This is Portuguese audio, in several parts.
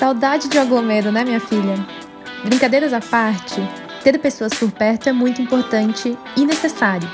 Saudade de aglomero, né, minha filha? Brincadeiras à parte, ter pessoas por perto é muito importante e necessário.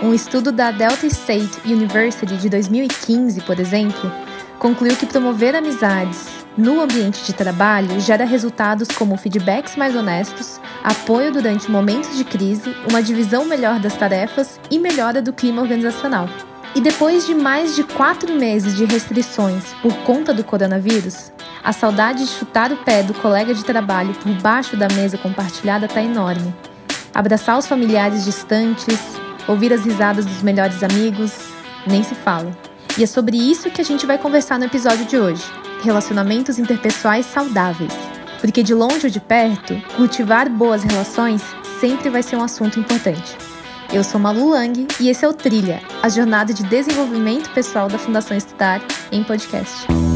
Um estudo da Delta State University de 2015, por exemplo, concluiu que promover amizades no ambiente de trabalho gera resultados como feedbacks mais honestos, apoio durante momentos de crise, uma divisão melhor das tarefas e melhora do clima organizacional. E depois de mais de quatro meses de restrições por conta do coronavírus, a saudade de chutar o pé do colega de trabalho por baixo da mesa compartilhada está enorme. Abraçar os familiares distantes, ouvir as risadas dos melhores amigos, nem se fala. E é sobre isso que a gente vai conversar no episódio de hoje: relacionamentos interpessoais saudáveis. Porque de longe ou de perto, cultivar boas relações sempre vai ser um assunto importante. Eu sou Malu Lang e esse é o Trilha, a jornada de desenvolvimento pessoal da Fundação Estudar em podcast.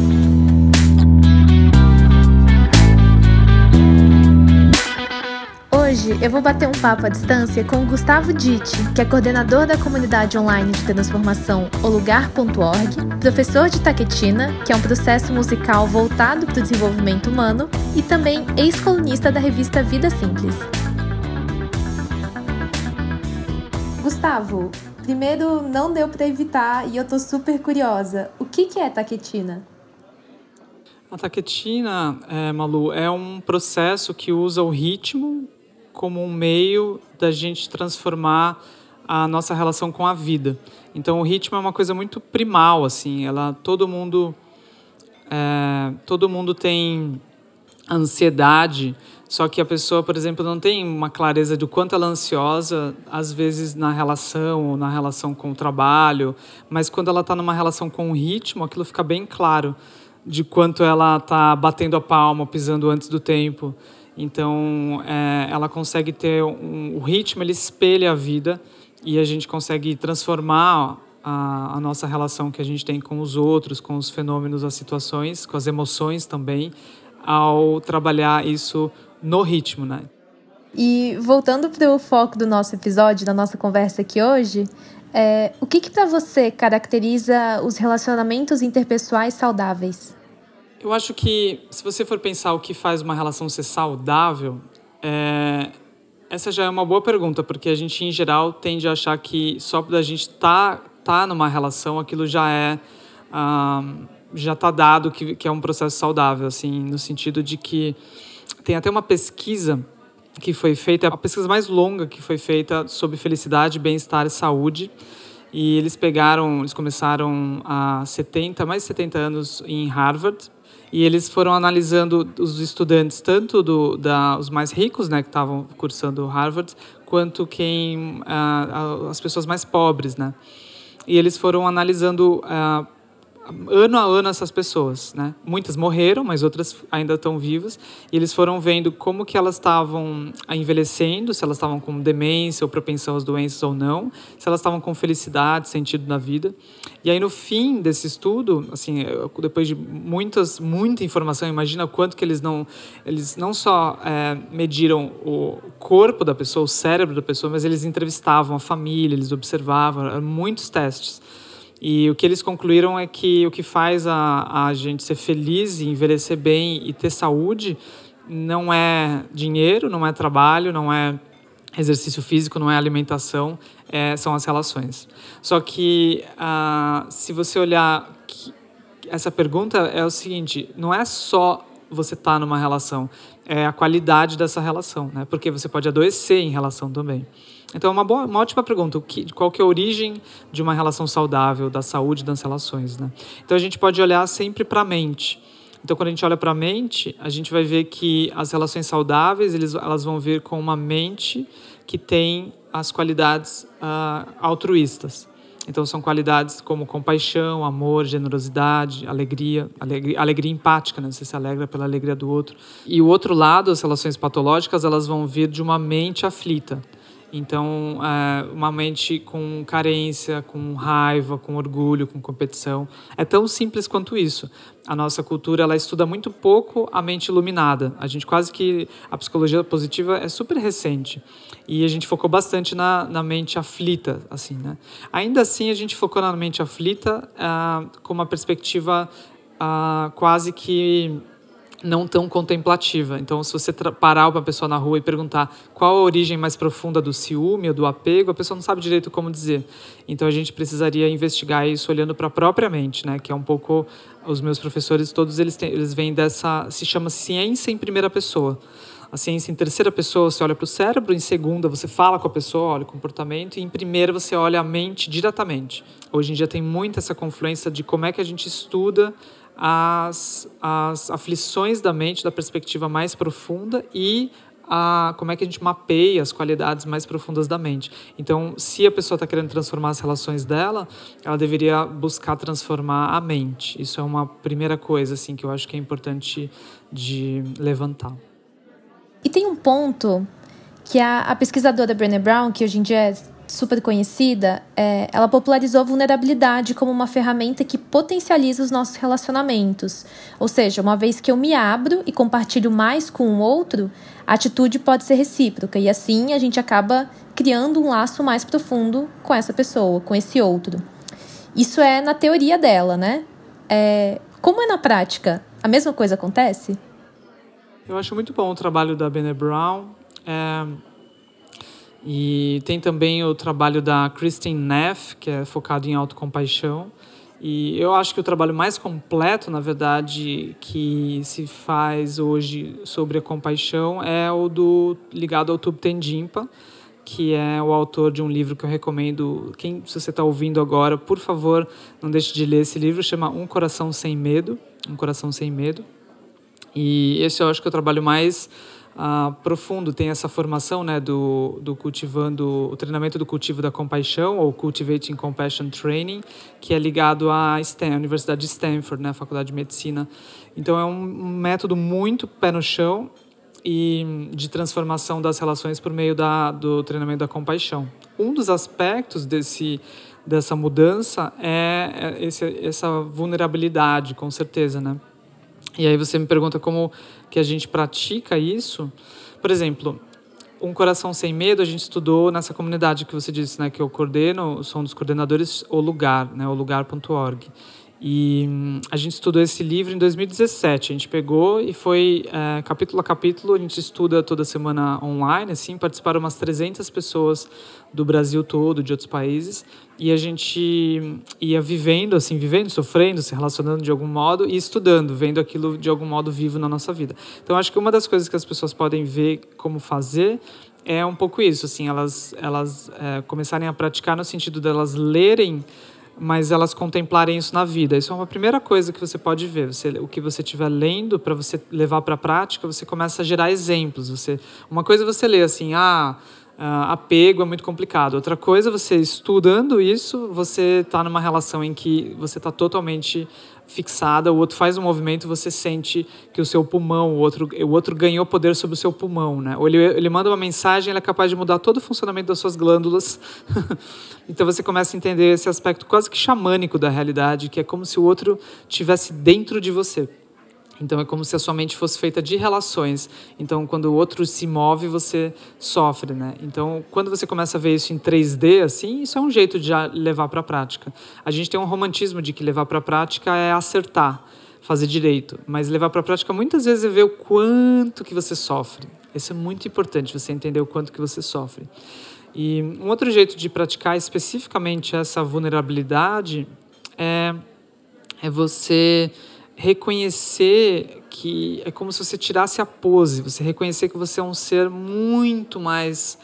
Hoje eu vou bater um papo à distância com o Gustavo Ditti, que é coordenador da comunidade online de transformação olugar.org, professor de taquetina, que é um processo musical voltado para o desenvolvimento humano, e também ex-colunista da revista Vida Simples. Gustavo, primeiro não deu para evitar e eu tô super curiosa. O que, que é taquetina? A taquetina, é, Malu, é um processo que usa o ritmo como um meio da gente transformar a nossa relação com a vida. Então o ritmo é uma coisa muito primal, assim. Ela todo mundo é, todo mundo tem ansiedade, só que a pessoa, por exemplo, não tem uma clareza do quanto ela é ansiosa, às vezes na relação ou na relação com o trabalho, mas quando ela está numa relação com o ritmo, aquilo fica bem claro de quanto ela está batendo a palma, pisando antes do tempo. Então, é, ela consegue ter um, o ritmo, ele espelha a vida e a gente consegue transformar a, a, nossa relação que a gente tem com os outros, com os fenômenos, as situações, com as emoções também, ao trabalhar isso no ritmo, né? E voltando para o foco do nosso episódio, da nossa conversa aqui hoje, é, o que, que para você caracteriza os relacionamentos interpessoais saudáveis? Eu acho que, se você for pensar o que faz uma relação ser saudável, é, essa já é uma boa pergunta, porque a gente, em geral, tende a achar que só da gente estar tá, tá numa relação, aquilo já é. Já está dado que, que é um processo saudável, assim, no sentido de que tem até uma pesquisa que foi feita, a pesquisa mais longa que foi feita sobre felicidade, bem-estar e saúde. E eles pegaram, eles começaram há 70, mais de 70 anos em Harvard, e eles foram analisando os estudantes, tanto do, da, os mais ricos, né, que estavam cursando Harvard, quanto quem, uh, as pessoas mais pobres, né. E eles foram analisando uh, ano a ano essas pessoas, né? Muitas morreram, mas outras ainda estão vivas. E eles foram vendo como que elas estavam envelhecendo, se elas estavam com demência ou propensão às doenças ou não, se elas estavam com felicidade, sentido na vida. E aí no fim desse estudo, assim, depois de muitas, muita informação, imagina quanto que eles não, eles não só é, mediram o corpo da pessoa, o cérebro da pessoa, mas eles entrevistavam a família, eles observavam, muitos testes. E o que eles concluíram é que o que faz a, a gente ser feliz e envelhecer bem e ter saúde não é dinheiro, não é trabalho, não é exercício físico, não é alimentação, é, são as relações. Só que uh, se você olhar que, essa pergunta é o seguinte, não é só você estar tá numa relação, é a qualidade dessa relação, né? Porque você pode adoecer em relação também. Então, é uma, boa, uma ótima pergunta. O que, qual que é a origem de uma relação saudável, da saúde das relações? Né? Então, a gente pode olhar sempre para a mente. Então, quando a gente olha para a mente, a gente vai ver que as relações saudáveis eles, elas vão vir com uma mente que tem as qualidades uh, altruístas. Então, são qualidades como compaixão, amor, generosidade, alegria, alegria, alegria empática, né? Você se alegra pela alegria do outro. E o outro lado, as relações patológicas, elas vão vir de uma mente aflita. Então, é, uma mente com carência, com raiva, com orgulho, com competição, é tão simples quanto isso. A nossa cultura ela estuda muito pouco a mente iluminada. A gente quase que a psicologia positiva é super recente e a gente focou bastante na, na mente aflita, assim, né? Ainda assim, a gente focou na mente aflita uh, com uma perspectiva uh, quase que não tão contemplativa. Então, se você parar uma pessoa na rua e perguntar qual a origem mais profunda do ciúme ou do apego, a pessoa não sabe direito como dizer. Então, a gente precisaria investigar isso olhando para a própria mente, né? Que é um pouco os meus professores todos eles têm, eles vêm dessa se chama ciência em primeira pessoa. A ciência em terceira pessoa você olha para o cérebro, em segunda você fala com a pessoa, olha o comportamento, e em primeira você olha a mente diretamente. Hoje em dia tem muito essa confluência de como é que a gente estuda as, as aflições da mente da perspectiva mais profunda e a, como é que a gente mapeia as qualidades mais profundas da mente. Então, se a pessoa está querendo transformar as relações dela, ela deveria buscar transformar a mente. Isso é uma primeira coisa assim que eu acho que é importante de levantar. E tem um ponto que a, a pesquisadora Brené Brown, que hoje em dia é super conhecida, é, ela popularizou a vulnerabilidade como uma ferramenta que potencializa os nossos relacionamentos. Ou seja, uma vez que eu me abro e compartilho mais com o outro, a atitude pode ser recíproca e assim a gente acaba criando um laço mais profundo com essa pessoa, com esse outro. Isso é na teoria dela, né? É, como é na prática? A mesma coisa acontece? Eu acho muito bom o trabalho da Brené Brown. É e tem também o trabalho da Christine Neff, que é focado em autocompaixão. E eu acho que o trabalho mais completo, na verdade, que se faz hoje sobre a compaixão é o do ligado ao Thupten Jinpa, que é o autor de um livro que eu recomendo. Quem, se você está ouvindo agora, por favor, não deixe de ler esse livro. Chama Um Coração Sem Medo. Um Coração Sem Medo. E esse eu acho que é o trabalho mais ah, profundo, tem essa formação né, do, do cultivando, o treinamento do cultivo da compaixão, ou Cultivating Compassion Training, que é ligado à Stan, Universidade de Stanford, né, a Faculdade de Medicina. Então é um, método muito pé no chão e de transformação das relações por meio da, do treinamento da compaixão. Um dos aspectos desse dessa mudança é, é esse, essa vulnerabilidade, com certeza, né? E aí você me pergunta como que a gente pratica isso. Por exemplo, um Coração Sem Medo, a gente estudou nessa comunidade que você disse, né, que eu coordeno, sou um dos coordenadores, o Lugar, né, o lugar.org. E hum, a gente estudou esse livro em 2017. A gente pegou e foi é, capítulo a capítulo. A gente estuda toda semana online, assim. Participaram umas 300 pessoas do Brasil todo, de outros países. E a gente ia vivendo, assim, vivendo, sofrendo, se relacionando de algum modo e estudando, vendo aquilo de algum modo vivo na nossa vida. Então, acho que uma das coisas que as pessoas podem ver como fazer é um pouco isso, assim, elas, elas é, começarem a praticar no sentido delas lerem mas elas contemplarem isso na vida. Isso é uma primeira coisa que você pode ver. Você, o que você estiver lendo para você levar para a prática, você começa a gerar exemplos. Você, uma coisa é você lê assim, ah, apego é muito complicado. Outra coisa, você estudando isso, você está numa relação em que você está totalmente fixada, o outro faz um movimento, você sente que o seu pulmão, o outro, o outro ganhou poder sobre o seu pulmão, né? Ou ele, ele manda uma mensagem, ele é capaz de mudar todo o funcionamento das suas glândulas. então você começa a entender esse aspecto quase que xamânico da realidade, que é como se o outro tivesse dentro de você. Então é como se a sua mente fosse feita de relações. Então quando o outro se move, você sofre, né? Então quando você começa a ver isso em 3D assim, isso é um jeito de levar para a prática. A gente tem um romantismo de que levar para a prática é acertar, fazer direito, mas levar para a prática muitas vezes é ver o quanto que você sofre. Isso é muito importante, você entender o quanto que você sofre. E um outro jeito de praticar especificamente essa vulnerabilidade é é você reconhecer que é como se você tirasse a pose, você reconhecer que você é um ser muito mais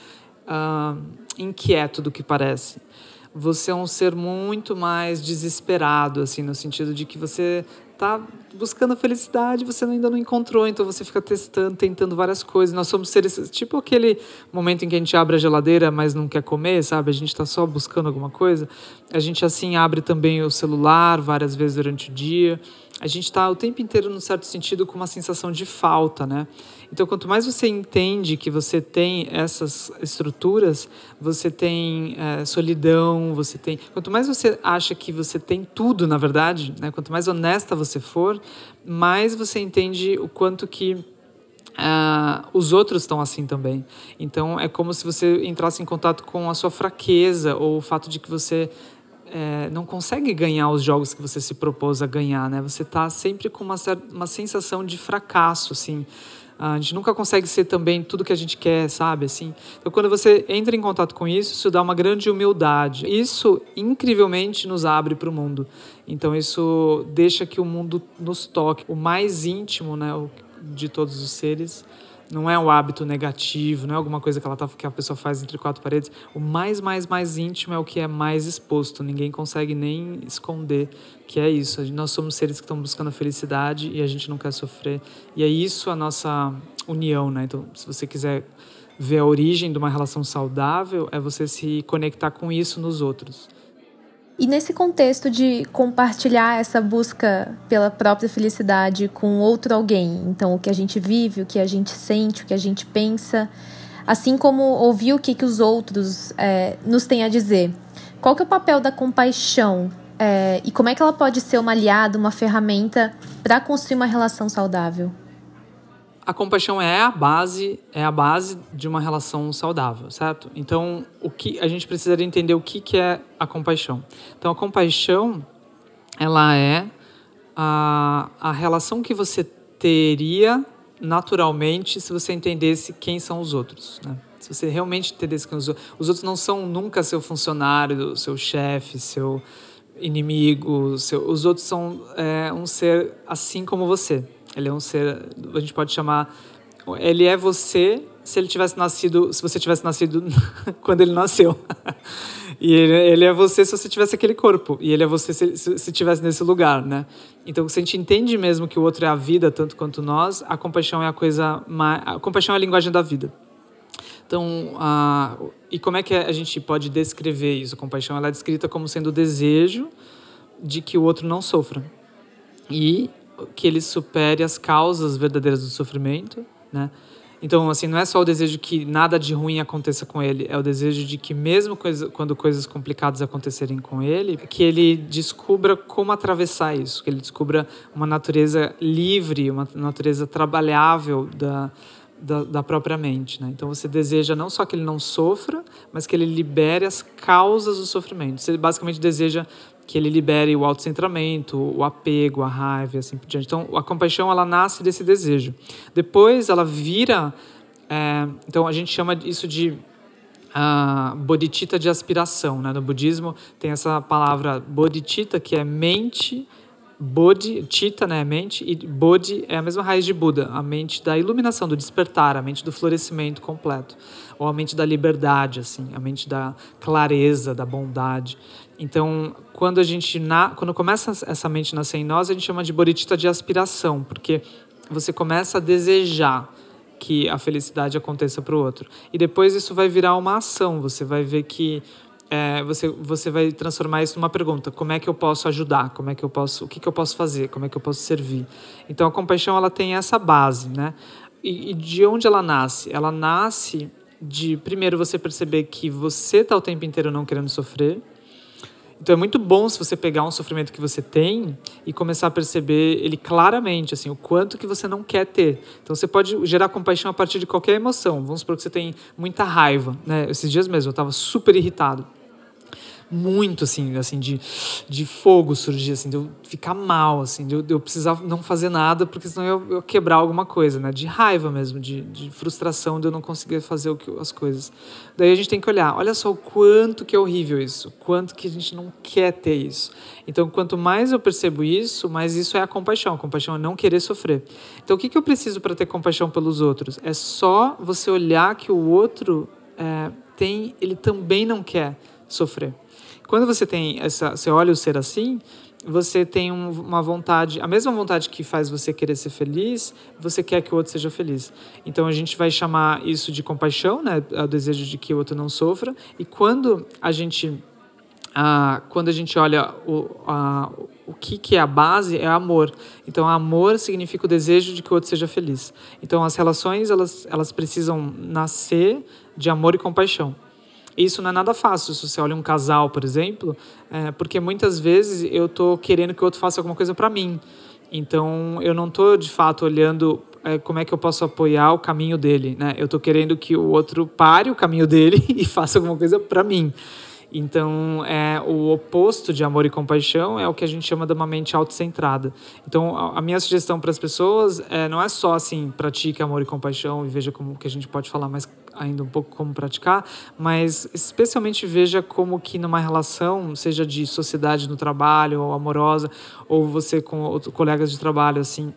uh, inquieto do que parece. Você é um ser muito mais desesperado, assim, no sentido de que você está buscando a felicidade, você ainda não encontrou, então você fica testando, tentando várias coisas. Nós somos seres, tipo aquele momento em que a gente abre a geladeira, mas não quer comer, sabe? A gente está só buscando alguma coisa. A gente, assim, abre também o celular várias vezes durante o dia a gente está o tempo inteiro, num certo sentido, com uma sensação de falta, né? Então, quanto mais você entende que você tem essas estruturas, você tem é, solidão, você tem. Quanto mais você acha que você tem tudo, na verdade, né? Quanto mais honesta você for, mais você entende o quanto que Uh, os outros estão assim também. Então é como se você entrasse em contato com a sua fraqueza ou o fato de que você é, não consegue ganhar os jogos que você se propôs a ganhar, né? Você está sempre com uma, uma sensação de fracasso, assim. A gente nunca consegue ser também tudo que a gente quer, sabe? Assim. Então, quando você entra em contato com isso, isso dá uma grande humildade. Isso, incrivelmente, nos abre para o mundo. Então, isso deixa que o mundo nos toque. O mais íntimo né, de todos os seres não é um hábito negativo, não é alguma coisa que, ela tá, que a pessoa faz entre quatro paredes. O mais, mais, mais íntimo é o que é mais exposto. Ninguém consegue nem esconder que é isso. Nós somos seres que estão buscando a felicidade e a gente não quer sofrer. E é isso a nossa união, né? Então, se você quiser ver a origem de uma relação saudável, é você se conectar com isso nos outros. E nesse contexto de compartilhar essa busca pela própria felicidade com outro alguém, então o que a gente vive, o que a gente sente, o que a gente pensa, assim como ouvir o que, que os outros é, nos têm a dizer. Qual que é o papel da compaixão é, e como é que ela pode ser uma aliada, uma ferramenta para construir uma relação saudável? A compaixão é a base é a base de uma relação saudável, certo? Então, o que a gente precisaria entender o que que é a compaixão. Então, a compaixão ela é a, a relação que você teria naturalmente se você entendesse quem são os outros, né? Se você realmente entendesse quem os outros, os outros não são nunca seu funcionário, seu chefe, seu inimigo, seu, os outros são é, um ser assim como você. Ele é um ser, a gente pode chamar, ele é você se ele tivesse nascido, se você tivesse nascido quando ele nasceu. e ele, ele, é você se você tivesse aquele corpo. E ele é você se, se, se tivesse nesse lugar, né? Então, se a gente entende mesmo que o outro é a vida tanto quanto nós, a compaixão é a coisa mais, a compaixão é a linguagem da vida. Então, a, e como é que a gente pode descrever isso? A compaixão ela é descrita como sendo o desejo de que o outro não sofra. E que ele supere as causas verdadeiras do sofrimento, né? Então, assim, não é só o desejo que nada de ruim aconteça com ele, é o desejo de que mesmo coisa, quando coisas complicadas acontecerem com ele, que ele descubra como atravessar isso, que ele descubra uma natureza livre, uma natureza trabalhável da, da, da própria mente, né? Então, você deseja não só que ele não sofra, mas que ele libere as causas do sofrimento. Você basicamente deseja que ele libere o autocentramento, o apego, a raiva e assim por diante. Então, a compaixão, ela nasce desse desejo. Depois, ela vira... É, então, a gente chama isso de uh, bodhicitta de aspiração. Né? No budismo, tem essa palavra bodhicitta, que é mente... Bodhi, Chitta, né, mente, e Bodhi é a mesma raiz de Buda, a mente da iluminação, do despertar, a mente do florescimento completo, ou a mente da liberdade, assim, a mente da clareza, da bondade. Então, quando a gente na, quando começa essa mente nascer em nós, a gente chama de bodhicitta de aspiração, porque você começa a desejar que a felicidade aconteça para o outro. E depois isso vai virar uma ação, você vai ver que é, você, você vai transformar isso numa pergunta: como é que eu posso ajudar? Como é que eu posso, o que, que eu posso fazer? Como é que eu posso servir? Então a compaixão ela tem essa base, né? E, e de onde ela nasce? Ela nasce de primeiro você perceber que você está o tempo inteiro não querendo sofrer então é muito bom se você pegar um sofrimento que você tem e começar a perceber ele claramente, assim, o quanto que você não quer ter. Então você pode gerar compaixão a partir de qualquer emoção. Vamos supor que você tem muita raiva, né? Esses dias mesmo eu estava super irritado muito, assim, assim de, de fogo surgir, assim, de eu ficar mal, assim, de eu, de eu precisar não fazer nada, porque senão eu, eu quebrar alguma coisa, né? De raiva mesmo, de, de frustração de eu não conseguir fazer o que, as coisas. Daí a gente tem que olhar, olha só o quanto que é horrível isso, quanto que a gente não quer ter isso. Então, quanto mais eu percebo isso, mais isso é a compaixão. A compaixão é não querer sofrer. Então, o que, que eu preciso para ter compaixão pelos outros? É só você olhar que o outro é, tem, ele também não quer sofrer. Quando você tem essa, você olha o ser assim, você tem um, uma vontade, a mesma vontade que faz você querer ser feliz, você quer que o outro seja feliz. Então a gente vai chamar isso de compaixão, né? O desejo de que o outro não sofra. E quando a gente ah, quando a gente olha o, a, o que, que é a base, é amor. Então, amor significa o desejo de que o outro seja feliz. Então, as relações, elas, elas precisam nascer de amor e compaixão. Isso não é nada fácil se você olha um casal, por exemplo, é, porque muitas vezes eu estou querendo que o outro faça alguma coisa para mim. Então, eu não estou de fato olhando é, como é que eu posso apoiar o caminho dele, né? Eu estou querendo que o outro pare o caminho dele e faça alguma coisa para mim. Então, é o oposto de amor e compaixão é o que a gente chama de uma mente autocentrada. Então, a, a minha sugestão para as pessoas é, não é só assim, pratique amor e compaixão e veja como que a gente pode falar mais ainda um pouco como praticar, mas especialmente veja como que numa relação, seja de sociedade no trabalho ou amorosa, ou você com outros colegas de trabalho, assim,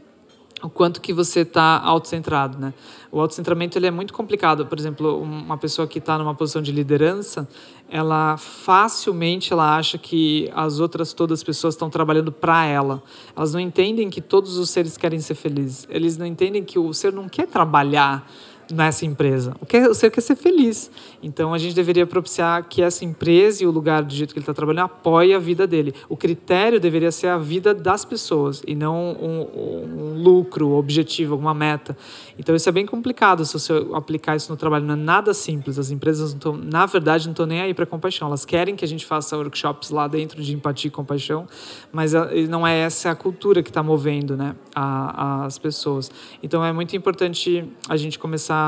o quanto que você está autocentrado, né? O autocentramento ele é muito complicado. Por exemplo, uma pessoa que está numa posição de liderança, ela facilmente ela acha que as outras todas as pessoas estão trabalhando para ela. Elas não entendem que todos os seres querem ser felizes. Eles não entendem que o ser não quer trabalhar nessa empresa. O, que é, ser quer ser feliz. Então a gente deveria propiciar que essa empresa e o lugar do jeito que ele está trabalhando apoie a vida dele. O critério deveria ser a vida das pessoas e não um, um lucro, um objetivo, alguma meta. Então isso é bem complicado se você aplicar isso no trabalho. Não é nada simples. As empresas, não na verdade, não estão nem aí para compaixão. Elas querem que a gente faça workshops lá dentro de empatia e compaixão, mas não é essa a cultura que está movendo né, a, as pessoas. Então é muito importante a gente começar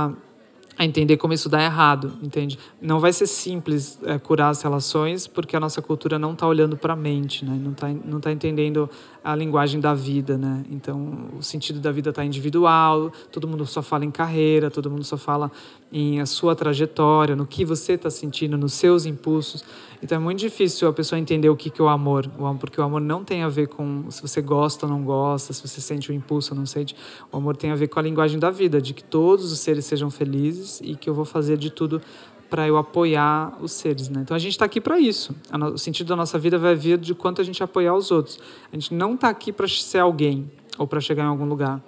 a entender como isso dá errado, entende? Não vai ser simples é, curar as relações porque a nossa cultura não está olhando para a mente, né? Não está não tá entendendo a linguagem da vida, né? Então, o sentido da vida está individual, todo mundo só fala em carreira, todo mundo só fala em a sua trajetória, no que você está sentindo, nos seus impulsos. Então, é muito difícil a pessoa entender o que, que é o amor, porque o amor não tem a ver com se você gosta ou não gosta, se você sente o impulso ou não sente. O amor tem a ver com a linguagem da vida, de que todos os seres sejam felizes e que eu vou fazer de tudo para eu apoiar os seres, né? Então a gente está aqui para isso. O sentido da nossa vida vai vir de quanto a gente apoiar os outros. A gente não está aqui para ser alguém ou para chegar em algum lugar.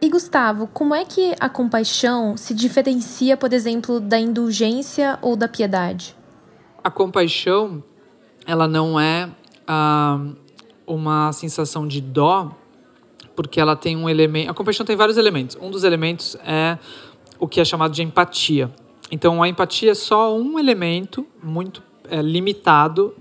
E Gustavo, como é que a compaixão se diferencia, por exemplo, da indulgência ou da piedade? A compaixão, ela não é ah, uma sensação de dó, porque ela tem um elemento. A compaixão tem vários elementos. Um dos elementos é o que é chamado de empatia. Então, a empatia é só um elemento muito é, limitado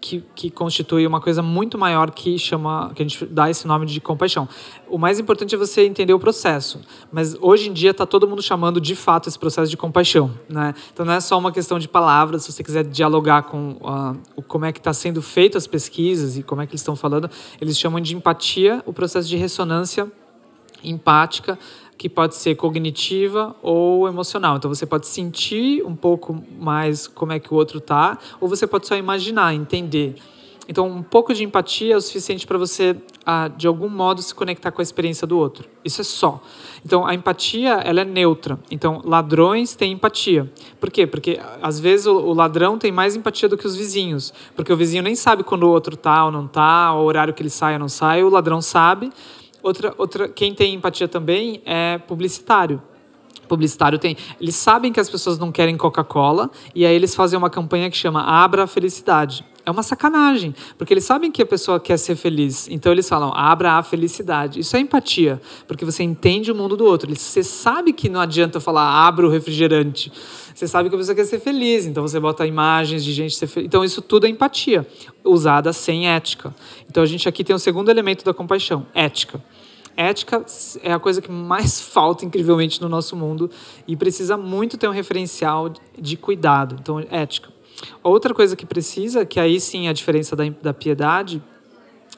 que, que constitui uma coisa muito maior que chama que a gente dá esse nome de compaixão. O mais importante é você entender o processo, mas hoje em dia está todo mundo chamando de fato esse processo de compaixão, né? Então não é só uma questão de palavras. Se você quiser dialogar com uh, como é que está sendo feito as pesquisas e como é que eles estão falando, eles chamam de empatia o processo de ressonância empática que pode ser cognitiva ou emocional. Então você pode sentir um pouco mais como é que o outro tá, ou você pode só imaginar, entender. Então, um pouco de empatia é o suficiente para você, ah, de algum modo, se conectar com a experiência do outro. Isso é só. Então, a empatia, ela é neutra. Então, ladrões têm empatia. Por quê? Porque, às vezes, o, o ladrão tem mais empatia do que os vizinhos. Porque o vizinho nem sabe quando o outro tá ou não tá, o horário que ele sai ou não sai. O ladrão sabe, Outra, outra, quem tem empatia também é publicitário. Publicitário tem. Eles sabem que as pessoas não querem Coca-Cola e aí eles fazem uma campanha que chama Abra a Felicidade. É uma sacanagem, porque eles sabem que a pessoa quer ser feliz. Então eles falam, abra a felicidade. Isso é empatia, porque você entende o mundo do outro. Você sabe que não adianta falar, abra o refrigerante. Você sabe que a pessoa quer ser feliz, então você bota imagens de gente ser feliz. Então isso tudo é empatia, usada sem ética. Então a gente aqui tem o segundo elemento da compaixão, ética. Ética é a coisa que mais falta, incrivelmente, no nosso mundo e precisa muito ter um referencial de cuidado. Então, ética. Outra coisa que precisa, que aí sim é a diferença da, da piedade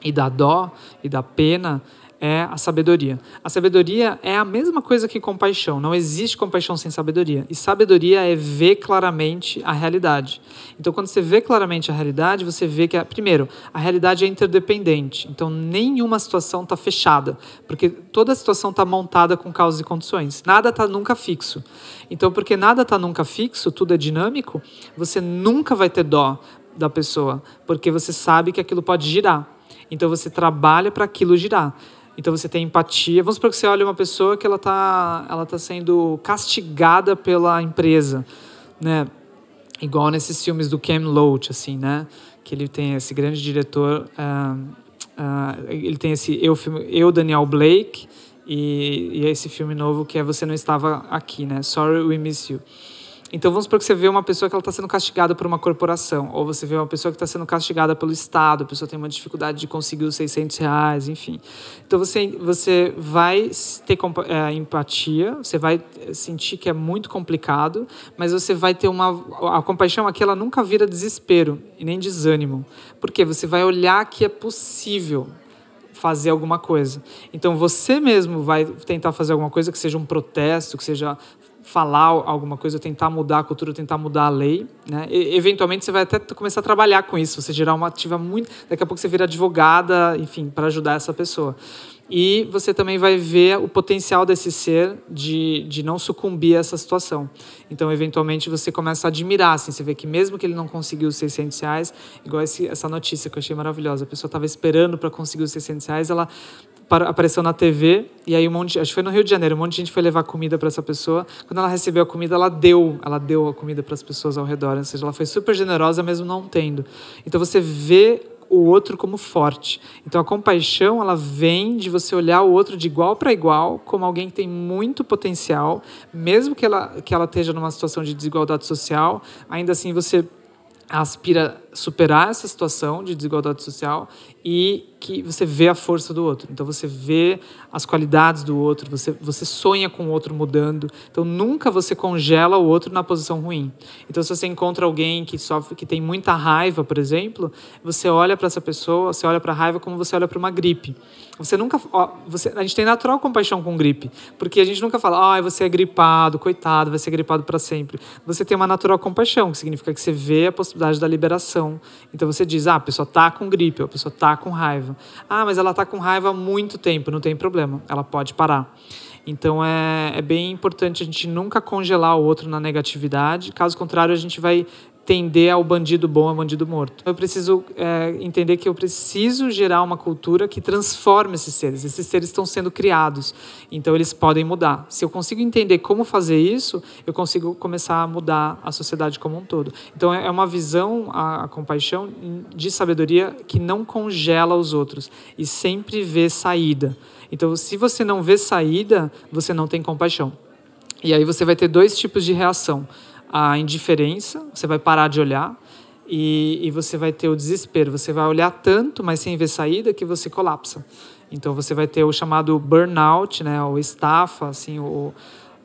e da dó e da pena, é a sabedoria. A sabedoria é a mesma coisa que compaixão. Não existe compaixão sem sabedoria. E sabedoria é ver claramente a realidade. Então, quando você vê claramente a realidade, você vê que, primeiro, a realidade é interdependente. Então, nenhuma situação está fechada, porque toda situação está montada com causas e condições. Nada está nunca fixo. Então, porque nada está nunca fixo, tudo é dinâmico, você nunca vai ter dó da pessoa, porque você sabe que aquilo pode girar. Então, você trabalha para aquilo girar. Então você tem empatia. Vamos supor que você olha uma pessoa que ela está ela tá sendo castigada pela empresa, né? Igual nesses filmes do Ken Loach, assim, né? Que ele tem esse grande diretor, uh, uh, ele tem esse eu, eu Daniel Blake e, e esse filme novo que é Você Não Estava Aqui, né? Sorry We Miss You. Então vamos supor que você vê uma pessoa que ela está sendo castigada por uma corporação, ou você vê uma pessoa que está sendo castigada pelo Estado, a pessoa tem uma dificuldade de conseguir os 600 reais, enfim. Então você, você vai ter é, empatia, você vai sentir que é muito complicado, mas você vai ter uma. A compaixão aqui ela nunca vira desespero e nem desânimo, porque você vai olhar que é possível fazer alguma coisa. Então você mesmo vai tentar fazer alguma coisa que seja um protesto, que seja falar alguma coisa, tentar mudar a cultura, tentar mudar a lei, né? E, eventualmente você vai até começar a trabalhar com isso, você gerar uma ativa muito, daqui a pouco você vira advogada, enfim, para ajudar essa pessoa. E você também vai ver o potencial desse ser de, de não sucumbir a essa situação. Então, eventualmente, você começa a admirar. Assim, você vê que mesmo que ele não conseguiu os 600 reais, igual esse, essa notícia que eu achei maravilhosa, a pessoa estava esperando para conseguir os 600 reais, ela apareceu na TV e aí um monte, acho que foi no Rio de Janeiro, um monte de gente foi levar comida para essa pessoa. Quando ela recebeu a comida, ela deu, ela deu a comida para as pessoas ao redor, ou seja, ela foi super generosa mesmo não tendo. Então você vê o outro como forte. Então a compaixão, ela vem de você olhar o outro de igual para igual, como alguém que tem muito potencial, mesmo que ela que ela esteja numa situação de desigualdade social, ainda assim você aspira superar essa situação de desigualdade social e que você vê a força do outro. Então você vê as qualidades do outro, você, você sonha com o outro mudando. Então nunca você congela o outro na posição ruim. Então se você encontra alguém que sofre, que tem muita raiva, por exemplo, você olha para essa pessoa, você olha para a raiva como você olha para uma gripe. Você nunca, ó, você, a gente tem natural compaixão com gripe, porque a gente nunca fala, ah, você é gripado, coitado, vai ser gripado para sempre. Você tem uma natural compaixão, que significa que você vê a possibilidade da liberação. Então você diz, ah, a pessoa tá com gripe, a pessoa tá com raiva. Ah, mas ela está com raiva há muito tempo, não tem problema, ela pode parar. Então é, é bem importante a gente nunca congelar o outro na negatividade, caso contrário, a gente vai tender ao bandido bom ao bandido morto. Eu preciso é, entender que eu preciso gerar uma cultura que transforme esses seres. Esses seres estão sendo criados, então eles podem mudar. Se eu consigo entender como fazer isso, eu consigo começar a mudar a sociedade como um todo. Então é uma visão, a, a compaixão, de sabedoria que não congela os outros e sempre vê saída. Então, se você não vê saída, você não tem compaixão. E aí você vai ter dois tipos de reação a indiferença, você vai parar de olhar e, e você vai ter o desespero. Você vai olhar tanto, mas sem ver saída, que você colapsa. Então você vai ter o chamado burnout, né, ou estafa, assim, o,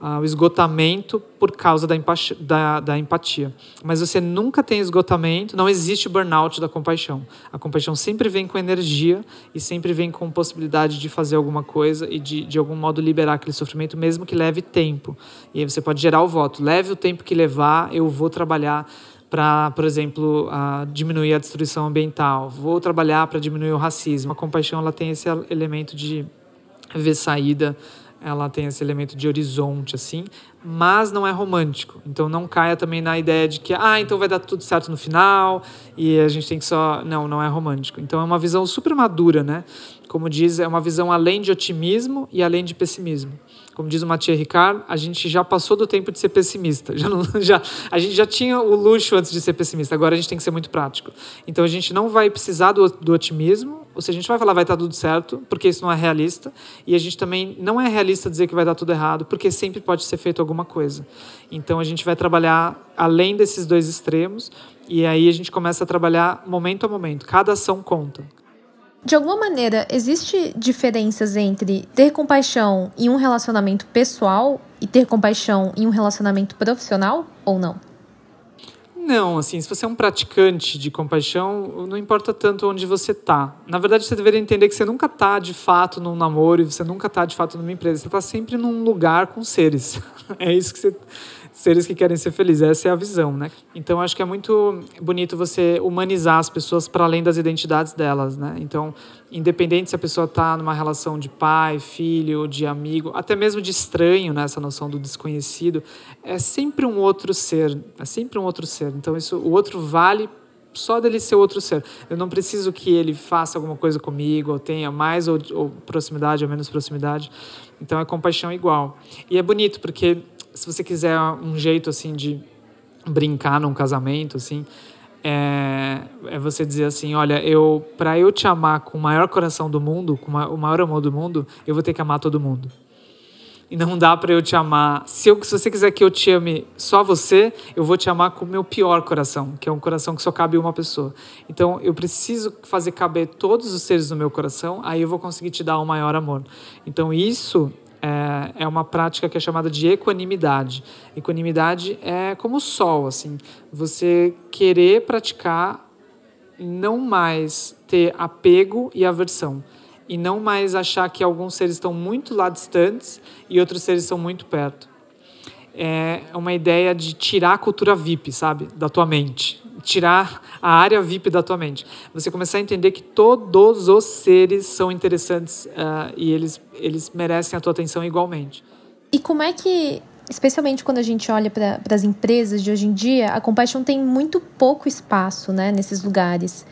ah, o esgotamento por causa da empatia, da, da empatia. Mas você nunca tem esgotamento, não existe burnout da compaixão. A compaixão sempre vem com energia e sempre vem com possibilidade de fazer alguma coisa e de, de algum modo liberar aquele sofrimento, mesmo que leve tempo. E aí você pode gerar o voto: leve o tempo que levar, eu vou trabalhar para, por exemplo, uh, diminuir a destruição ambiental, vou trabalhar para diminuir o racismo. A compaixão ela tem esse elemento de ver saída ela tem esse elemento de horizonte, assim, mas não é romântico. Então não caia também na ideia de que, ah, então vai dar tudo certo no final e a gente tem que só. Não, não é romântico. Então é uma visão super madura, né? Como diz, é uma visão além de otimismo e além de pessimismo. Como diz o Mathieu Ricard, a gente já passou do tempo de ser pessimista. Já, não, já A gente já tinha o luxo antes de ser pessimista, agora a gente tem que ser muito prático. Então a gente não vai precisar do, do otimismo, ou seja, a gente vai falar vai estar tudo certo, porque isso não é realista, e a gente também não é realista dizer que vai dar tudo errado, porque sempre pode ser feito alguma coisa. Então a gente vai trabalhar além desses dois extremos, e aí a gente começa a trabalhar momento a momento. Cada ação conta. De alguma maneira, existe diferenças entre ter compaixão em um relacionamento pessoal e ter compaixão em um relacionamento profissional ou não? Não, assim, se você é um praticante de compaixão, não importa tanto onde você está. Na verdade, você deveria entender que você nunca está de fato num namoro e você nunca está de fato numa empresa. Você está sempre num lugar com seres. É isso que você seres que querem ser felizes. Essa é a visão, né? Então acho que é muito bonito você humanizar as pessoas para além das identidades delas, né? Então, independente se a pessoa está numa relação de pai, filho, de amigo, até mesmo de estranho, né? Essa noção do desconhecido, é sempre um outro ser, é sempre um outro ser. Então isso, o outro vale só dele ser outro ser. Eu não preciso que ele faça alguma coisa comigo, ou tenha mais ou, ou proximidade ou menos proximidade. Então é compaixão igual. E é bonito porque se você quiser um jeito assim de brincar num casamento, assim, é, é você dizer assim, olha, eu para eu te amar com o maior coração do mundo, com o maior amor do mundo, eu vou ter que amar todo mundo. E não dá para eu te amar. Se, eu, se você quiser que eu te ame só você, eu vou te amar com o meu pior coração, que é um coração que só cabe uma pessoa. Então eu preciso fazer caber todos os seres no meu coração, aí eu vou conseguir te dar o um maior amor. Então isso é uma prática que é chamada de equanimidade. Equanimidade é como o sol, assim, você querer praticar não mais ter apego e aversão e não mais achar que alguns seres estão muito lá distantes e outros seres estão muito perto. É uma ideia de tirar a cultura VIP, sabe, da tua mente, tirar a área VIP da tua mente. Você começar a entender que todos os seres são interessantes uh, e eles eles merecem a tua atenção igualmente. E como é que especialmente quando a gente olha para as empresas de hoje em dia, a compaixão tem muito pouco espaço né, nesses lugares.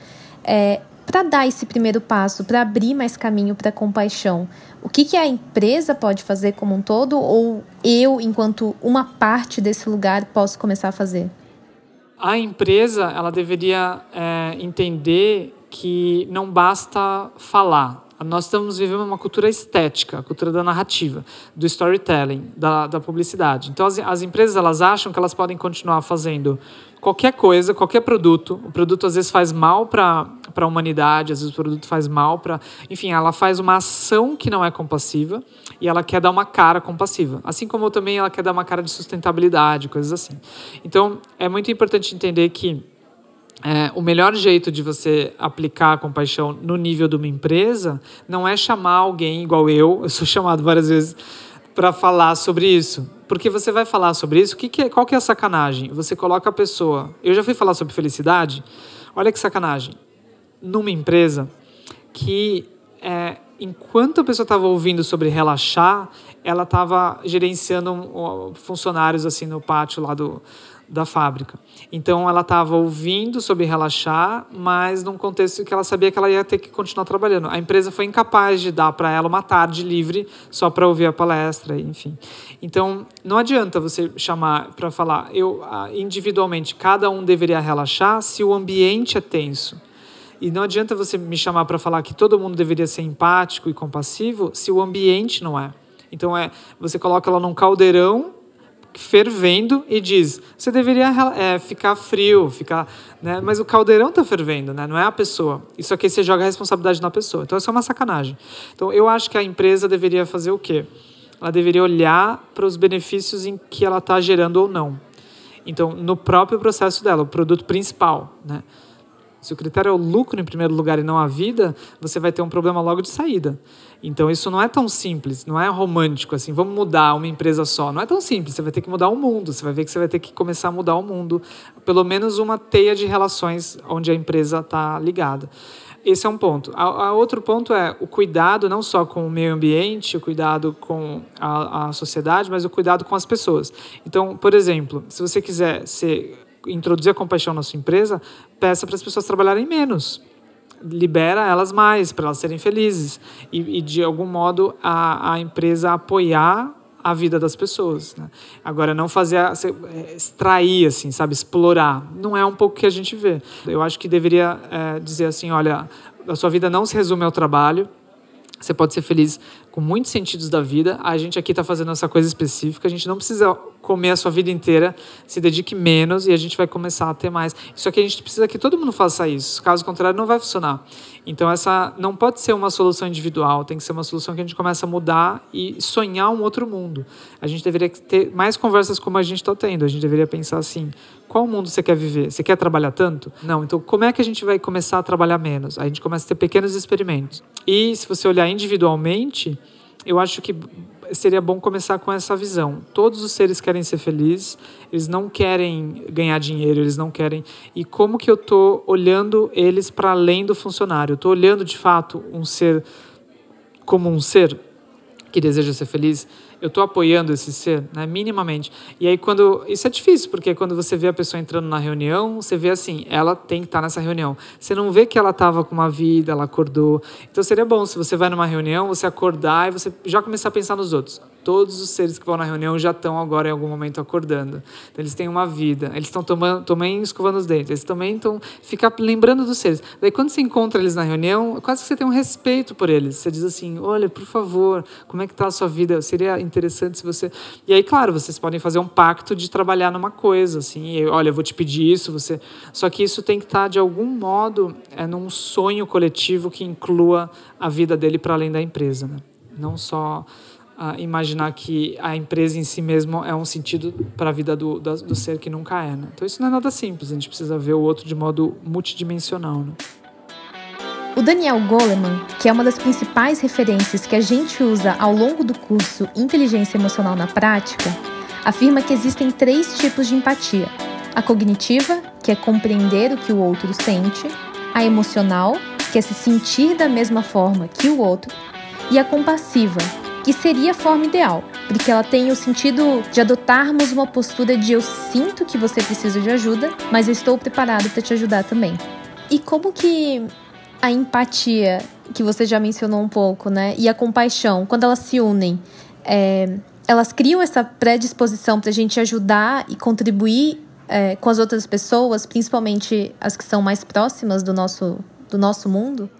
É, para dar esse primeiro passo, para abrir mais caminho para a compaixão, o que, que a empresa pode fazer como um todo ou eu, enquanto uma parte desse lugar, posso começar a fazer? A empresa ela deveria é, entender que não basta falar, nós estamos vivendo uma cultura estética, a cultura da narrativa, do storytelling, da, da publicidade. Então, as, as empresas elas acham que elas podem continuar fazendo qualquer coisa, qualquer produto. O produto às vezes faz mal para a humanidade, às vezes o produto faz mal para. Enfim, ela faz uma ação que não é compassiva e ela quer dar uma cara compassiva. Assim como também ela quer dar uma cara de sustentabilidade, coisas assim. Então, é muito importante entender que é, o melhor jeito de você aplicar a compaixão no nível de uma empresa não é chamar alguém igual eu, eu sou chamado várias vezes para falar sobre isso. Porque você vai falar sobre isso, que que é, qual que é a sacanagem? Você coloca a pessoa. Eu já fui falar sobre felicidade, olha que sacanagem. Numa empresa que, é, enquanto a pessoa estava ouvindo sobre relaxar, ela estava gerenciando funcionários assim no pátio lá do, da fábrica. Então ela estava ouvindo sobre relaxar, mas num contexto que ela sabia que ela ia ter que continuar trabalhando. A empresa foi incapaz de dar para ela uma tarde livre só para ouvir a palestra, enfim. Então não adianta você chamar para falar, eu individualmente cada um deveria relaxar se o ambiente é tenso. E não adianta você me chamar para falar que todo mundo deveria ser empático e compassivo se o ambiente não é. Então é, você coloca ela num caldeirão fervendo e diz: você deveria é, ficar frio, ficar, né? Mas o caldeirão está fervendo, né? Não é a pessoa. Isso aqui você joga a responsabilidade na pessoa. Então isso é uma sacanagem. Então eu acho que a empresa deveria fazer o quê? Ela deveria olhar para os benefícios em que ela está gerando ou não. Então no próprio processo dela, o produto principal, né? Se o critério é o lucro em primeiro lugar e não a vida, você vai ter um problema logo de saída. Então isso não é tão simples, não é romântico assim, vamos mudar uma empresa só. Não é tão simples, você vai ter que mudar o mundo, você vai ver que você vai ter que começar a mudar o mundo, pelo menos uma teia de relações onde a empresa está ligada. Esse é um ponto. A, a, outro ponto é o cuidado não só com o meio ambiente, o cuidado com a, a sociedade, mas o cuidado com as pessoas. Então, por exemplo, se você quiser ser, introduzir a compaixão na sua empresa, peça para as pessoas trabalharem menos libera elas mais para elas serem felizes e, e, de algum modo a, a empresa apoiar a vida das pessoas. Né? Agora, não fazer, é, extrair, assim, sabe, explorar. Não é um pouco que a gente vê. Eu acho que deveria é, dizer assim, olha, a sua vida não se resume ao trabalho, você pode ser feliz com muitos sentidos da vida. A gente aqui está fazendo essa coisa específica. A gente não precisa comer a sua vida inteira. Se dedique menos e a gente vai começar a ter mais. Só que a gente precisa que todo mundo faça isso. Caso contrário, não vai funcionar. Então, essa não pode ser uma solução individual. Tem que ser uma solução que a gente começa a mudar e sonhar um outro mundo. A gente deveria ter mais conversas como a gente está tendo. A gente deveria pensar assim: qual mundo você quer viver? Você quer trabalhar tanto? Não. Então, como é que a gente vai começar a trabalhar menos? A gente começa a ter pequenos experimentos. E se você olhar individualmente, eu acho que seria bom começar com essa visão. Todos os seres querem ser felizes, eles não querem ganhar dinheiro, eles não querem. E como que eu estou olhando eles para além do funcionário? Eu estou olhando de fato um ser como um ser que deseja ser feliz? eu estou apoiando esse ser, né, minimamente. E aí quando isso é difícil, porque quando você vê a pessoa entrando na reunião, você vê assim, ela tem que estar tá nessa reunião. Você não vê que ela estava com uma vida, ela acordou. Então seria bom se você vai numa reunião, você acordar e você já começar a pensar nos outros. Todos os seres que vão na reunião já estão agora em algum momento acordando. Então, eles têm uma vida. Eles estão também escovando os dentes. Eles também estão ficar lembrando dos seres. Daí quando você encontra eles na reunião, quase que você tem um respeito por eles. Você diz assim: "Olha, por favor, como é que está a sua vida? Seria interessante se você". E aí, claro, vocês podem fazer um pacto de trabalhar numa coisa, assim, e, olha, eu vou te pedir isso, você. Só que isso tem que estar tá, de algum modo é num sonho coletivo que inclua a vida dele para além da empresa, né? Não só imaginar que a empresa em si mesmo é um sentido para a vida do, do, do, ser que nunca é. Né? Então isso não é nada simples, a gente precisa ver o outro de modo multidimensional. Né? O Daniel Goleman, que é uma das principais referências que a gente usa ao longo do curso Inteligência Emocional na Prática, afirma que existem três tipos de empatia: a cognitiva, que é compreender o que o outro sente, a emocional, que é se sentir da mesma forma que o outro, e a compassiva, que seria a forma ideal, porque ela tem o sentido de adotarmos uma postura de eu sinto que você precisa de ajuda, mas eu estou preparado para te ajudar também. E como que a empatia, que você já mencionou um pouco, né, e a compaixão, quando elas se unem, é, elas criam essa predisposição para a gente ajudar e contribuir é, com as outras pessoas, principalmente as que são mais próximas do nosso, do nosso mundo?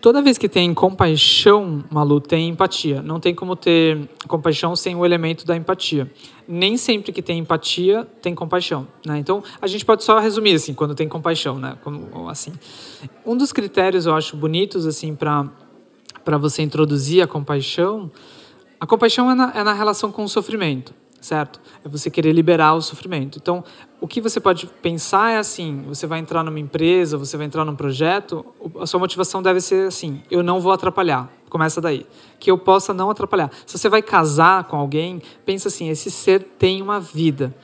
Toda vez que tem compaixão, Malu, tem empatia. Não tem como ter compaixão sem o elemento da empatia. Nem sempre que tem empatia, tem compaixão. Né? Então, a gente pode só resumir assim, quando tem compaixão. Né? Como, assim. Um dos critérios, eu acho, bonitos assim para você introduzir a compaixão, a compaixão é na, é na relação com o sofrimento certo? É você querer liberar o sofrimento. Então, o que você pode pensar é assim: você vai entrar numa empresa, você vai entrar num projeto, a sua motivação deve ser assim: eu não vou atrapalhar. Começa daí. Que eu possa não atrapalhar. Se você vai casar com alguém, pensa assim: esse ser tem uma vida.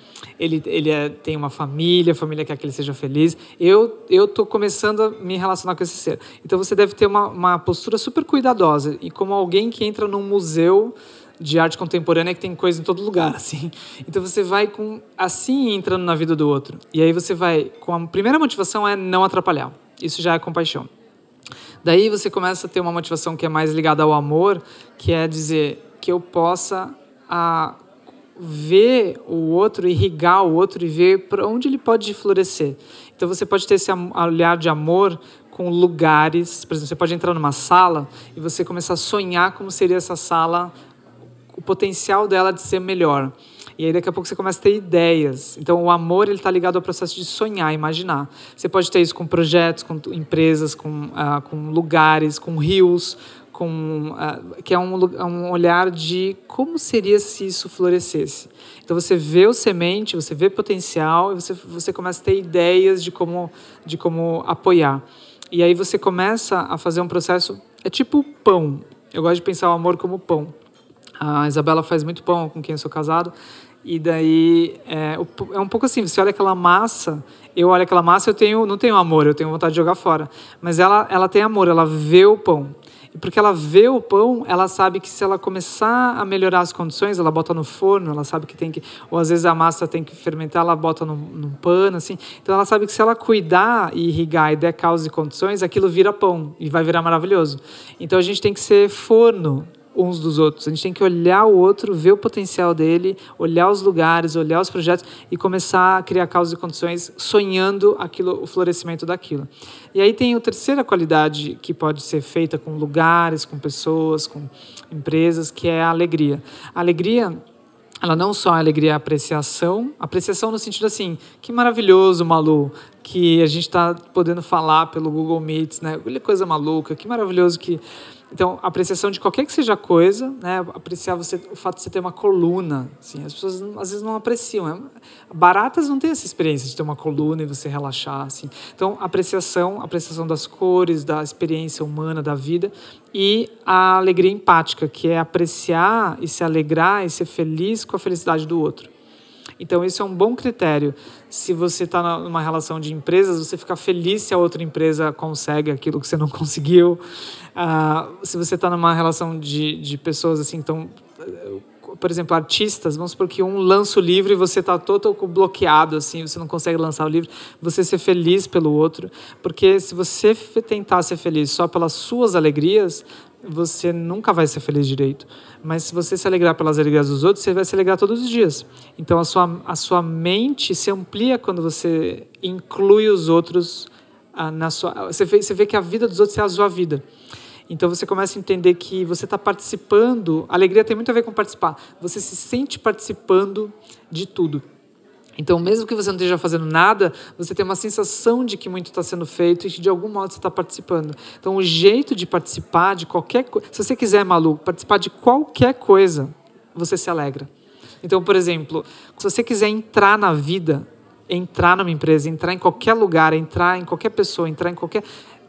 Ele, ele é, tem uma família, a família quer que ele seja feliz. Eu eu estou começando a me relacionar com esse ser. Então você deve ter uma, uma postura super cuidadosa. E como alguém que entra num museu de arte contemporânea que tem coisa em todo lugar, assim. Então você vai com assim entrando na vida do outro. E aí você vai com a primeira motivação é não atrapalhar. Isso já é compaixão. Daí você começa a ter uma motivação que é mais ligada ao amor, que é dizer que eu possa a ver o outro, irrigar o outro e ver para onde ele pode florescer. Então você pode ter esse olhar de amor com lugares, por exemplo, você pode entrar numa sala e você começar a sonhar como seria essa sala o potencial dela de ser melhor. E aí daqui a pouco você começa a ter ideias. Então o amor ele está ligado ao processo de sonhar, imaginar. Você pode ter isso com projetos, com empresas, com, uh, com lugares, com rios, com uh, que é um, um olhar de como seria se isso florescesse. Então você vê o semente, você vê potencial e você você começa a ter ideias de como de como apoiar. E aí você começa a fazer um processo é tipo pão. Eu gosto de pensar o amor como pão. A Isabela faz muito pão com quem eu sou casado. E daí é, é, um pouco assim, você olha aquela massa, eu olho aquela massa, eu tenho, não tenho amor, eu tenho vontade de jogar fora. Mas ela, ela tem amor, ela vê o pão. E porque ela vê o pão, ela sabe que se ela começar a melhorar as condições, ela bota no forno, ela sabe que tem que. Ou às vezes a massa tem que fermentar, ela bota num, num pano, assim. Então ela sabe que se ela cuidar e irrigar e der causa e condições, aquilo vira pão e vai virar maravilhoso. Então a gente tem que ser forno uns dos outros. A gente tem que olhar o outro, ver o potencial dele, olhar os lugares, olhar os projetos e começar a criar causas e condições sonhando aquilo, o florescimento daquilo. E aí tem a terceira qualidade que pode ser feita com lugares, com pessoas, com empresas, que é a alegria. A alegria ela não só é alegria, é apreciação, apreciação no sentido assim, que maravilhoso, Malu, que a gente está podendo falar pelo Google Meets, né? Olha coisa maluca, que maravilhoso que então, apreciação de qualquer que seja coisa, né? apreciar você, o fato de você ter uma coluna. Assim, as pessoas às vezes não apreciam. É, baratas não têm essa experiência de ter uma coluna e você relaxar. Assim. Então, apreciação, apreciação das cores, da experiência humana, da vida. E a alegria empática, que é apreciar e se alegrar e ser feliz com a felicidade do outro. Então, isso é um bom critério. Se você está numa relação de empresas, você fica feliz se a outra empresa consegue aquilo que você não conseguiu. Uh, se você está numa relação de, de pessoas assim, então por exemplo, artistas, vamos supor que um lança o livro e você está todo bloqueado, assim, você não consegue lançar o livro, você ser feliz pelo outro, porque se você tentar ser feliz só pelas suas alegrias, você nunca vai ser feliz direito. Mas se você se alegrar pelas alegrias dos outros, você vai se alegrar todos os dias. Então a sua, a sua mente se amplia quando você inclui os outros ah, na sua. Você vê, você vê que a vida dos outros é a sua vida. Então você começa a entender que você está participando. Alegria tem muito a ver com participar. Você se sente participando de tudo. Então, mesmo que você não esteja fazendo nada, você tem uma sensação de que muito está sendo feito e que de algum modo você está participando. Então, o jeito de participar de qualquer coisa, se você quiser, Malu, participar de qualquer coisa, você se alegra. Então, por exemplo, se você quiser entrar na vida, entrar numa empresa, entrar em qualquer lugar, entrar em qualquer pessoa, entrar em qualquer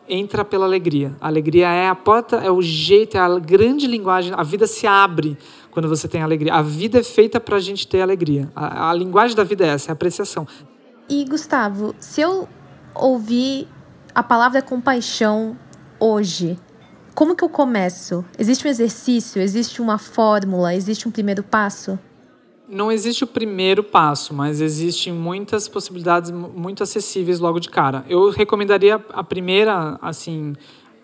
entra pela alegria. A alegria é a porta, é o jeito, é a grande linguagem. A vida se abre quando você tem alegria. A vida é feita para a gente ter alegria. A, a, linguagem da vida é essa, é a apreciação. E Gustavo, se eu ouvir a palavra compaixão hoje, como que eu começo? Existe um exercício? Existe uma fórmula? Existe um primeiro passo? Não existe o primeiro passo, mas existem muitas possibilidades muito acessíveis logo de cara. Eu recomendaria a primeira, assim,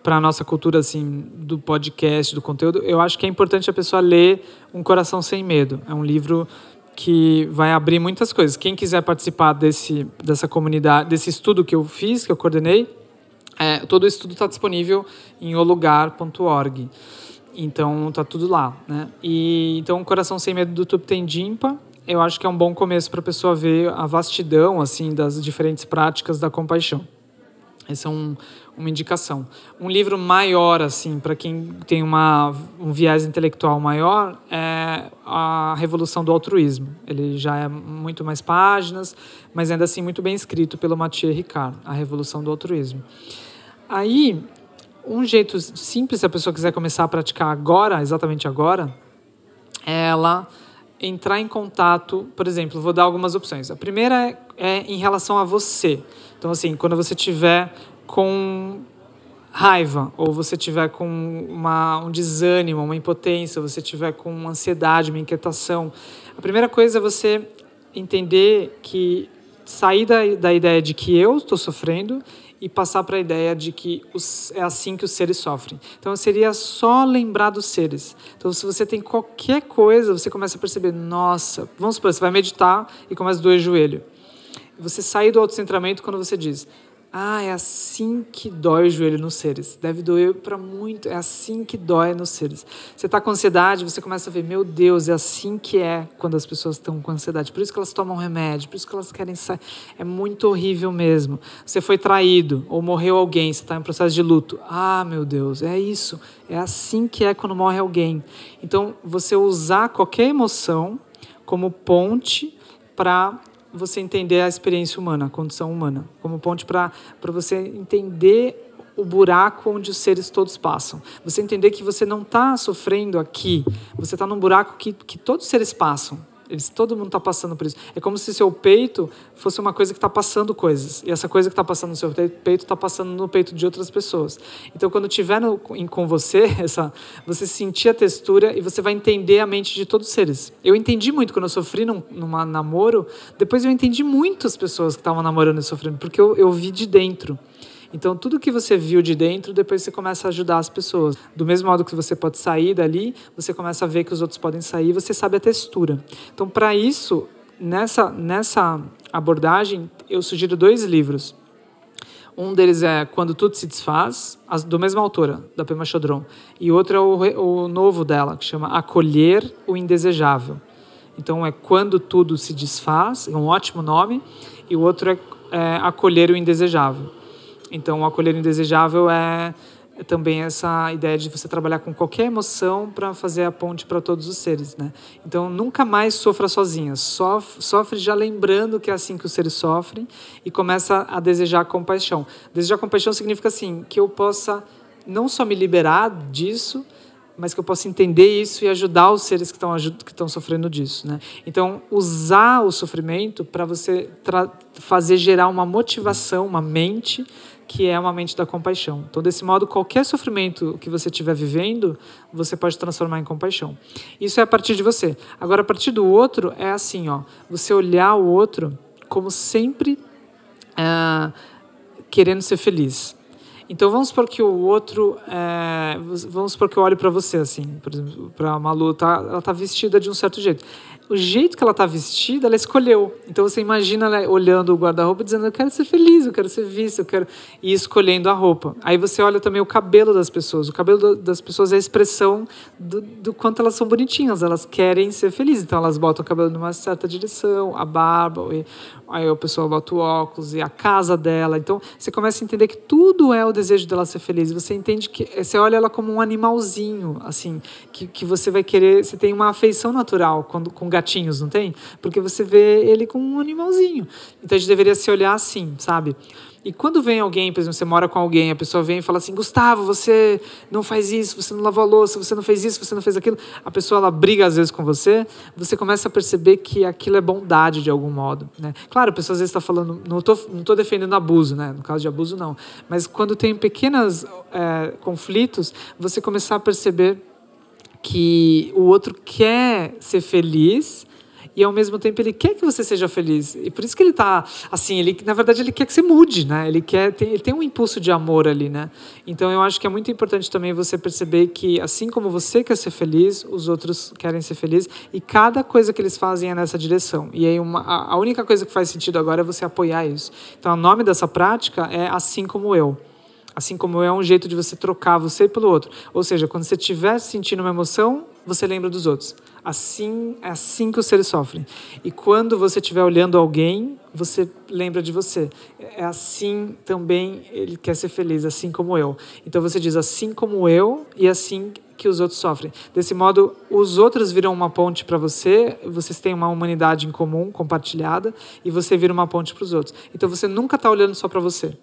para a nossa cultura assim do podcast, do conteúdo, eu acho que é importante a pessoa ler Um Coração Sem Medo. É um livro que vai abrir muitas coisas. Quem quiser participar desse dessa comunidade, desse estudo que eu fiz, que eu coordenei, é, todo o estudo está disponível em olugar.org. Então tá tudo lá, né? E então Coração Sem Medo do Tuptendimpa, eu acho que é um bom começo para a pessoa ver a vastidão assim das diferentes práticas da compaixão. Esse é um, uma indicação. Um livro maior, assim, para quem tem uma, um viés intelectual maior, é A Revolução do Altruísmo. Ele já é muito mais páginas, mas ainda assim muito bem escrito pelo Mathieu Ricard, A Revolução do Altruísmo. Aí, um jeito simples, se a pessoa quiser começar a praticar agora, exatamente agora, é ela entrar em contato, por exemplo, vou dar algumas opções. A primeira é, é em relação a você. Então, assim, quando você tiver com raiva, ou você tiver com uma, um desânimo, uma impotência, ou você tiver com ansiedade, uma inquietação, a primeira coisa é você entender que sair da, da ideia de que eu estou sofrendo e passar para a ideia de que os, é assim que os seres sofrem. Então seria só lembrar dos seres. Então se você tem qualquer coisa, você começa a perceber, nossa, vamos supor, você vai meditar e começa a doer o joelho. Você sai do autocentramento quando você diz, ah, é assim que dói o joelho nos seres. Deve doer para muito. É assim que dói nos seres. Você está com ansiedade, você começa a ver, meu Deus, é assim que é quando as pessoas estão com ansiedade. Por isso que elas tomam remédio, por isso que elas querem sair. É muito horrível mesmo. Você foi traído ou morreu alguém, você está em processo de luto. Ah, meu Deus, é isso. É assim que é quando morre alguém. Então, você usar qualquer emoção como ponte para você entender a experiência humana, a condição humana, como ponte para você entender o buraco onde os seres todos passam. Você entender que você não está sofrendo aqui, você está num buraco que, que todos os seres passam. Eles, todo mundo está passando por isso. É como se seu peito fosse uma coisa que está passando coisas. E essa coisa que está passando no seu peito está passando no peito de outras pessoas. Então, quando estiver no, com você, essa, você sentir a textura e você vai entender a mente de todos os seres. Eu entendi muito quando eu sofri num numa namoro. Depois eu entendi muito as pessoas que estavam namorando e sofrendo, porque eu, eu vi de dentro. Então, tudo que você viu de dentro, depois você começa a ajudar as pessoas. Do mesmo modo que você pode sair dali, você começa a ver que os outros podem sair, você sabe a textura. Então, para isso, nessa, nessa abordagem, eu sugiro dois livros. Um deles é Quando Tudo Se Desfaz, do mesma autora, da Pema Chodron. E outro é o, o novo dela, que chama Acolher o Indesejável. Então, é Quando Tudo Se Desfaz, é um ótimo nome. E o outro é, é Acolher o Indesejável. Então, o acolher indesejável é, é também essa ideia de você trabalhar com qualquer emoção para fazer a ponte para todos os seres, né? Então, nunca mais sofra sozinha. Sofre, sofre já lembrando que é assim que os seres sofrem e começa a desejar compaixão. Desejar compaixão significa assim que eu possa não só me liberar disso, mas que eu possa entender isso e ajudar os seres que estão que estão sofrendo disso, né? Então, usar o sofrimento para você fazer gerar uma motivação, uma mente que é uma mente da compaixão. Então, desse modo, qualquer sofrimento que você estiver vivendo, você pode transformar em compaixão. Isso é a partir de você. Agora, a partir do outro, é assim, ó, você olhar o outro como sempre é, querendo ser feliz. Então vamos supor que o outro, é, vamos supor que eu olho para você assim, por exemplo, para a Malu, tá, ela tá vestida de um certo jeito o jeito que ela está vestida, ela escolheu. Então você imagina ela olhando o guarda-roupa dizendo: Eu quero ser feliz, eu quero ser vista, eu quero. E escolhendo a roupa. Aí você olha também o cabelo das pessoas. O cabelo das pessoas é a expressão do, do quanto elas são bonitinhas, elas querem ser felizes. Então elas botam o cabelo numa certa direção, a barba, aí a pessoa bota o óculos e a casa dela. Então você começa a entender que tudo é o desejo dela ser feliz. Você entende que você olha ela como um animalzinho, assim, que, que você vai querer. Você tem uma afeição natural quando, com gatinhos, não tem? Porque você vê ele como um animalzinho. Então a gente deveria se olhar assim, sabe? E quando vem alguém, por exemplo, você mora com alguém, a pessoa vem e fala assim: Gustavo, você não faz isso, você não lavou a louça, você não fez isso, você não fez aquilo. A pessoa ela briga às vezes com você, você começa a perceber que aquilo é bondade de algum modo. Né? Claro, a pessoa às vezes está falando, não estou não tô defendendo abuso, né? no caso de abuso não. Mas quando tem pequenos é, conflitos, você começar a perceber que o outro quer ser feliz e ao mesmo tempo ele quer que você seja feliz. E por isso que ele está assim, ele na verdade ele quer que você mude, né? Ele quer tem, ele tem um impulso de amor ali, né? Então eu acho que é muito importante também você perceber que assim como você quer ser feliz, os outros querem ser felizes e cada coisa que eles fazem é nessa direção. E aí uma, a única coisa que faz sentido agora é você apoiar isso. Então o nome dessa prática é assim como eu. Assim como é um jeito de você trocar você pelo outro. Ou seja, quando você estiver sentindo uma emoção, você lembra dos outros. Assim é assim que os seres sofrem. E quando você estiver olhando alguém, você lembra de você. É assim também ele quer ser feliz, assim como eu. Então você diz assim como eu e assim que os outros sofrem. Desse modo, os outros viram uma ponte para você, vocês têm uma humanidade em comum, compartilhada, e você vira uma ponte para os outros. Então você nunca está olhando só para você.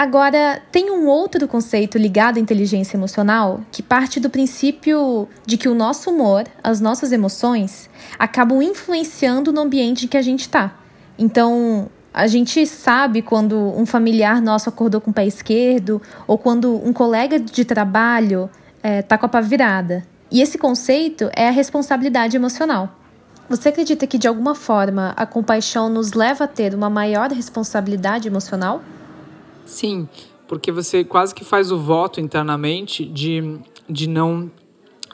Agora, tem um outro conceito ligado à inteligência emocional que parte do princípio de que o nosso humor, as nossas emoções, acabam influenciando no ambiente em que a gente está. Então, a gente sabe quando um familiar nosso acordou com o pé esquerdo ou quando um colega de trabalho está é, com a pá virada. E esse conceito é a responsabilidade emocional. Você acredita que, de alguma forma, a compaixão nos leva a ter uma maior responsabilidade emocional? Sim, porque você quase que faz o voto internamente de, de não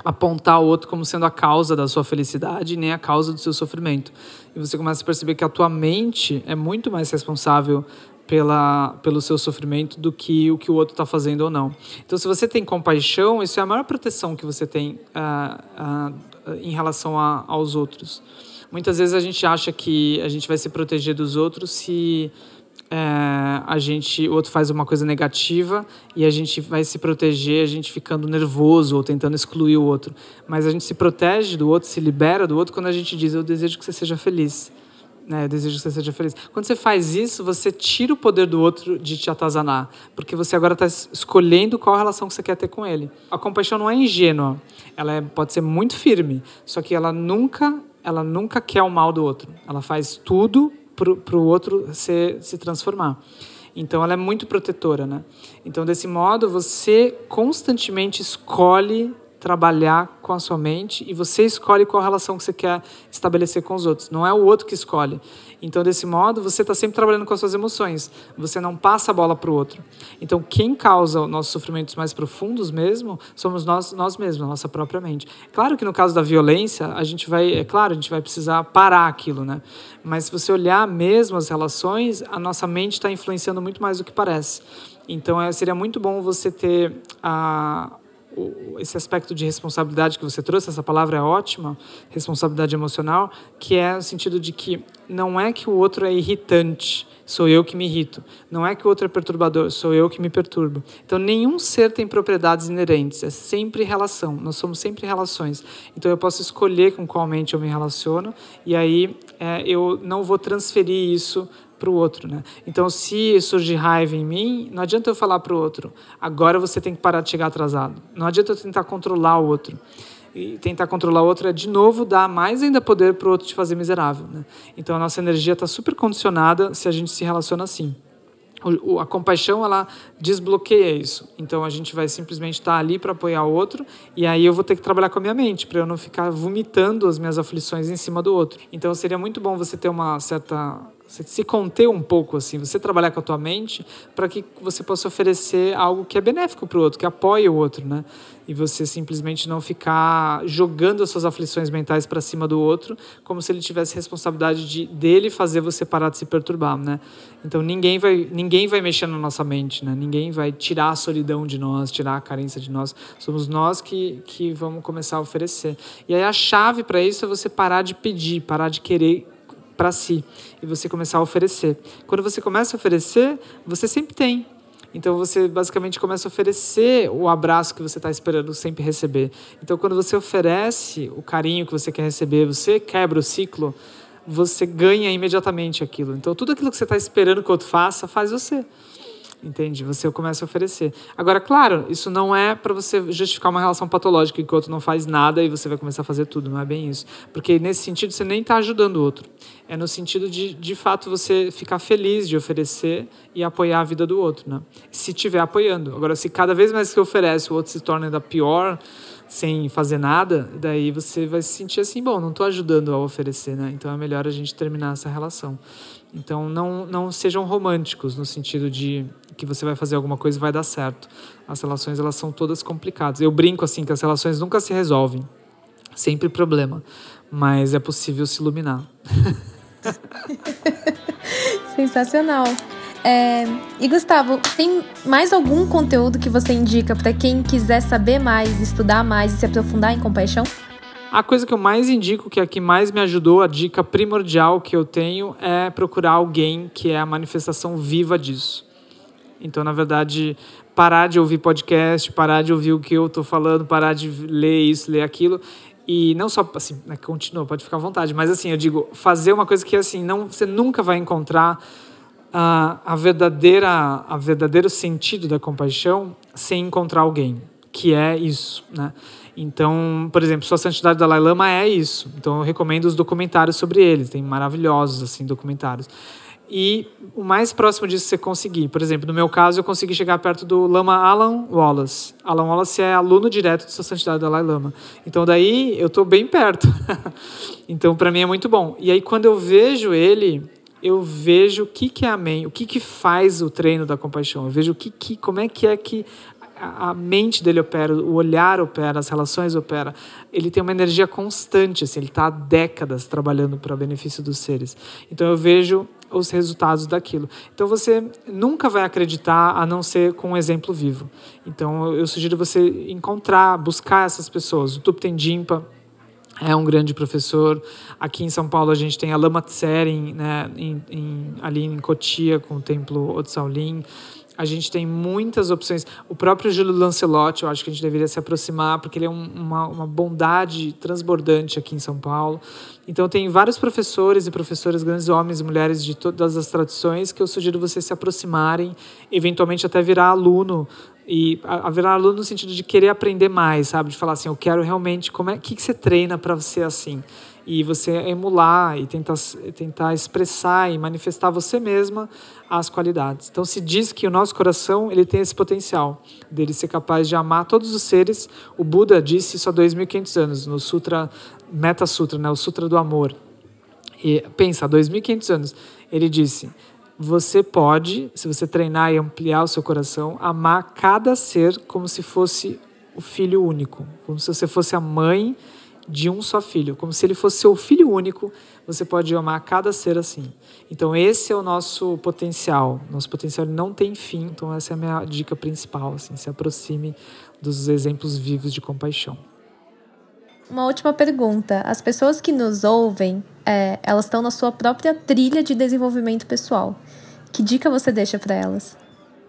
apontar o outro como sendo a causa da sua felicidade nem a causa do seu sofrimento. E você começa a perceber que a tua mente é muito mais responsável pela, pelo seu sofrimento do que o que o outro está fazendo ou não. Então, se você tem compaixão, isso é a maior proteção que você tem uh, uh, em relação a, aos outros. Muitas vezes a gente acha que a gente vai se proteger dos outros se é, a gente, o outro faz uma coisa negativa e a gente vai se proteger, a gente ficando nervoso ou tentando excluir o outro. Mas a gente se protege do outro, se libera do outro quando a gente diz: Eu desejo que você seja feliz. Né, eu desejo que você seja feliz. Quando você faz isso, você tira o poder do outro de te atazanar, porque você agora está escolhendo qual relação que você quer ter com ele. A compaixão não é ingênua, ela é, pode ser muito firme, só que ela nunca, ela nunca quer o mal do outro. Ela faz tudo para o outro se, se transformar. Então, ela é muito protetora, né? Então, desse modo, você constantemente escolhe trabalhar com a sua mente e você escolhe qual relação que você quer estabelecer com os outros. Não é o outro que escolhe. Então, desse modo, você está sempre trabalhando com as suas emoções. Você não passa a bola para o outro. Então, quem causa nossos sofrimentos mais profundos mesmo somos nós, nós mesmos, nossa própria mente. Claro que no caso da violência, a gente vai, é claro, a gente vai precisar parar aquilo, né? Mas se você olhar mesmo as relações, a nossa mente está influenciando muito mais do que parece. Então, é, seria muito bom você ter a esse aspecto de responsabilidade que você trouxe, essa palavra é ótima, responsabilidade emocional, que é no sentido de que não é que o outro é irritante, sou eu que me irrito. Não é que o outro é perturbador, sou eu que me perturbo. Então, nenhum ser tem propriedades inerentes, é sempre relação, nós somos sempre relações. Então, eu posso escolher com qual mente eu me relaciono, e aí é, eu não vou transferir isso para o outro, né? Então, se surge raiva em mim, não adianta eu falar para o outro, agora você tem que parar de chegar atrasado. Não adianta eu tentar controlar o outro. E tentar controlar o outro é, de novo, dar mais ainda poder para o outro te fazer miserável, né? Então, a nossa energia está super condicionada se a gente se relaciona assim. a compaixão ela desbloqueia isso. Então a gente vai simplesmente estar ali para apoiar o outro e aí eu vou ter que trabalhar com a minha mente para eu não ficar vomitando as minhas aflições em cima do outro. Então seria muito bom você ter uma certa você se conter um pouco assim, você trabalhar com a tua mente para que você possa oferecer algo que é benéfico para o outro, que apoie o outro, né? E você simplesmente não ficar jogando as suas aflições mentais para cima do outro, como se ele tivesse responsabilidade de dele fazer você parar de se perturbar, né? Então ninguém vai ninguém vai mexer na nossa mente, né? Ninguém vai tirar a solidão de nós, tirar a carência de nós. Somos nós que que vamos começar a oferecer. E aí a chave para isso é você parar de pedir, parar de querer para si e você começar a oferecer. Quando você começa a oferecer, você sempre tem. Então você basicamente começa a oferecer o abraço que você está esperando sempre receber. Então quando você oferece o carinho que você quer receber, você quebra o ciclo, você ganha imediatamente aquilo. Então tudo aquilo que você está esperando que o outro faça, faz você entende? Você começa a oferecer. Agora, claro, isso não é para você justificar uma relação patológica em que o outro não faz nada e você vai começar a fazer tudo, não é bem isso. Porque nesse sentido você nem está ajudando o outro. É no sentido de, de fato, você ficar feliz de oferecer e apoiar a vida do outro, né? Se estiver apoiando. Agora, se cada vez mais que oferece o outro se torna ainda pior, sem fazer nada, daí você vai se sentir assim, bom, não estou ajudando a oferecer, né? Então é melhor a gente terminar essa relação. Então não, não sejam românticos no sentido de que você vai fazer alguma coisa e vai dar certo. As relações elas são todas complicadas. Eu brinco assim que as relações nunca se resolvem. Sempre problema, mas é possível se iluminar. Sensacional. É, e Gustavo, tem mais algum conteúdo que você indica para quem quiser saber mais, estudar mais e se aprofundar em compaixão? A coisa que eu mais indico, que é a que mais me ajudou, a dica primordial que eu tenho, é procurar alguém que é a manifestação viva disso. Então, na verdade, parar de ouvir podcast, parar de ouvir o que eu estou falando, parar de ler isso, ler aquilo. E não só, assim, né, continua, pode ficar à vontade, mas assim, eu digo, fazer uma coisa que, assim, não, você nunca vai encontrar a, a, verdadeira, a verdadeiro sentido da compaixão sem encontrar alguém, que é isso, né? Então, por exemplo, Sua Santidade Dalai Lama é isso. Então, eu recomendo os documentários sobre ele. Tem maravilhosos assim documentários. E o mais próximo disso você conseguir. Por exemplo, no meu caso, eu consegui chegar perto do Lama Alan Wallace. Alan Wallace é aluno direto de Sua Santidade Dalai Lama. Então, daí eu estou bem perto. então, para mim é muito bom. E aí, quando eu vejo ele, eu vejo o que, que é amém, o que, que faz o treino da compaixão. Eu vejo o que, que, como é que é que a mente dele opera, o olhar opera, as relações opera. Ele tem uma energia constante, assim, ele está há décadas trabalhando para o benefício dos seres. Então eu vejo os resultados daquilo. Então você nunca vai acreditar a não ser com um exemplo vivo. Então eu sugiro você encontrar, buscar essas pessoas. O Tupten é um grande professor. Aqui em São Paulo a gente tem a Lama Tsering, né, em, em, ali em Cotia com o templo Otsaulin. A gente tem muitas opções. O próprio Júlio Lancelotti, eu acho que a gente deveria se aproximar, porque ele é um, uma, uma bondade transbordante aqui em São Paulo. Então, tem vários professores e professoras, grandes homens e mulheres de todas as tradições, que eu sugiro vocês se aproximarem, eventualmente até virar aluno. E virar aluno no sentido de querer aprender mais, sabe? De falar assim, eu quero realmente. Como é que, que você treina para ser assim? e você emular e tentar, tentar expressar e manifestar você mesma as qualidades. Então se diz que o nosso coração ele tem esse potencial dele ser capaz de amar todos os seres. O Buda disse isso há 2.500 anos no Sutra Meta Sutra, né, o Sutra do Amor. E pensa, há 2.500 anos ele disse: você pode, se você treinar e ampliar o seu coração, amar cada ser como se fosse o filho único, como se você fosse a mãe de um só filho, como se ele fosse seu filho único, você pode amar cada ser assim. Então esse é o nosso potencial. Nosso potencial não tem fim, então essa é a minha dica principal, assim, se aproxime dos exemplos vivos de compaixão. Uma última pergunta. As pessoas que nos ouvem, é, elas estão na sua própria trilha de desenvolvimento pessoal. Que dica você deixa para elas?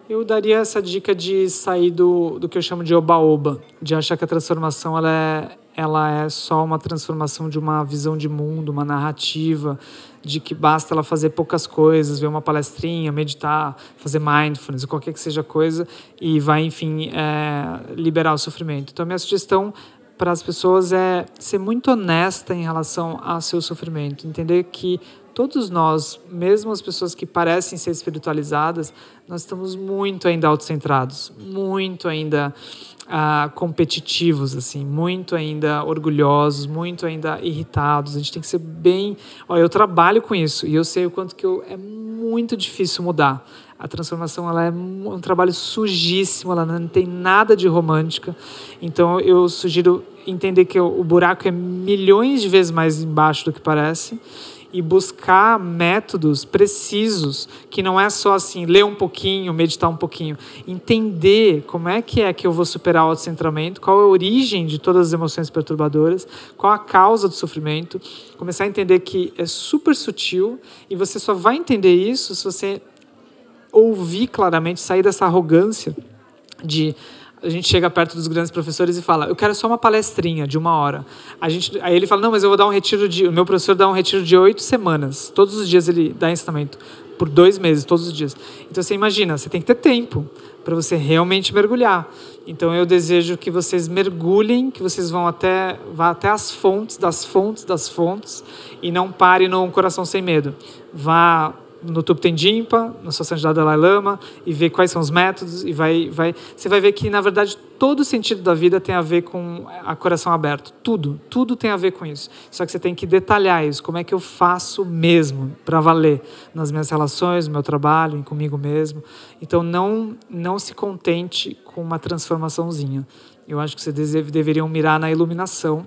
Eu daria essa dica de sair do, do que eu chamo de oba-oba, de achar que a transformação ela é, ela é só uma transformação de uma visão de mundo, uma narrativa, de que basta ela fazer poucas coisas, ver uma palestrinha, meditar, fazer mindfulness, qualquer que seja coisa, e vai, enfim, é, liberar o sofrimento. Então, minha sugestão para as pessoas é ser muito honesta em relação ao seu sofrimento, entender que todos nós, mesmo as pessoas que parecem ser espiritualizadas, nós estamos muito ainda autocentrados, muito ainda ah, competitivos, assim, muito ainda orgulhosos, muito ainda irritados. A gente tem que ser bem. Olha, eu trabalho com isso e eu sei o quanto que eu, é muito difícil mudar. A transformação ela é um trabalho sujíssimo, ela não tem nada de romântica. Então eu sugiro entender que o buraco é milhões de vezes mais embaixo do que parece e buscar métodos precisos, que não é só assim, ler um pouquinho, meditar um pouquinho, entender como é que é que eu vou superar o autocentramento, qual é a origem de todas as emoções perturbadoras, qual a causa do sofrimento, começar a entender que é super sutil e você só vai entender isso se você ouvir claramente, sair dessa arrogância de a gente chega perto dos grandes professores e fala, eu quero só uma palestrinha de uma hora. A gente, aí ele fala, não, mas eu vou dar um retiro de, o meu professor dá um retiro de oito semanas. Todos os dias ele dá ensinamento por dois meses, todos os dias. Então você imagina, você tem que ter tempo para você realmente mergulhar. Então eu desejo que vocês mergulhem, que vocês vão até vá até as fontes das fontes das fontes e não pare no coração sem medo. Vá no Tuptendimpa, na sua santidade Dalai Lama, e ver quais são os métodos, e vai, vai, você vai ver que, na verdade, todo o sentido da vida tem a ver com a coração aberto. Tudo, tudo tem a ver com isso. Só que você tem que detalhar isso. Como é que eu faço mesmo, para valer, nas minhas relações, no meu trabalho, comigo mesmo. Então, não, não se contente com uma transformaçãozinha. Eu acho que vocês deveriam mirar na iluminação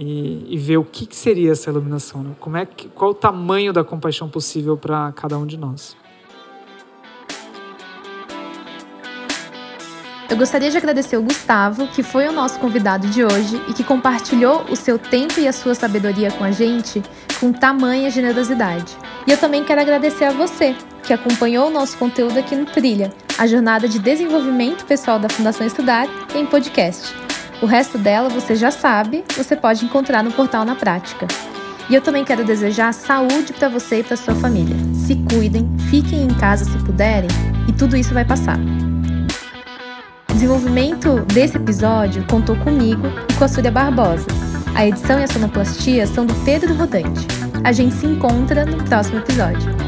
e, e ver o que, que, seria essa iluminação, né? como é que, qual o tamanho da compaixão possível para cada um de nós. Eu gostaria de agradecer o Gustavo, que foi o nosso convidado de hoje e que compartilhou o seu tempo e a sua sabedoria com a gente com tamanha generosidade. E eu também quero agradecer a você, que acompanhou o nosso conteúdo aqui no Trilha, a jornada de desenvolvimento pessoal da Fundação Estudar em podcast. O resto dela você já sabe, você pode encontrar no portal na prática. E eu também quero desejar saúde para você e para sua família. Se cuidem, fiquem em casa se puderem e tudo isso vai passar. O desenvolvimento desse episódio contou comigo e com a Súria Barbosa. A edição e a sonoplastia são do Pedro Rodante. A gente se encontra no próximo episódio.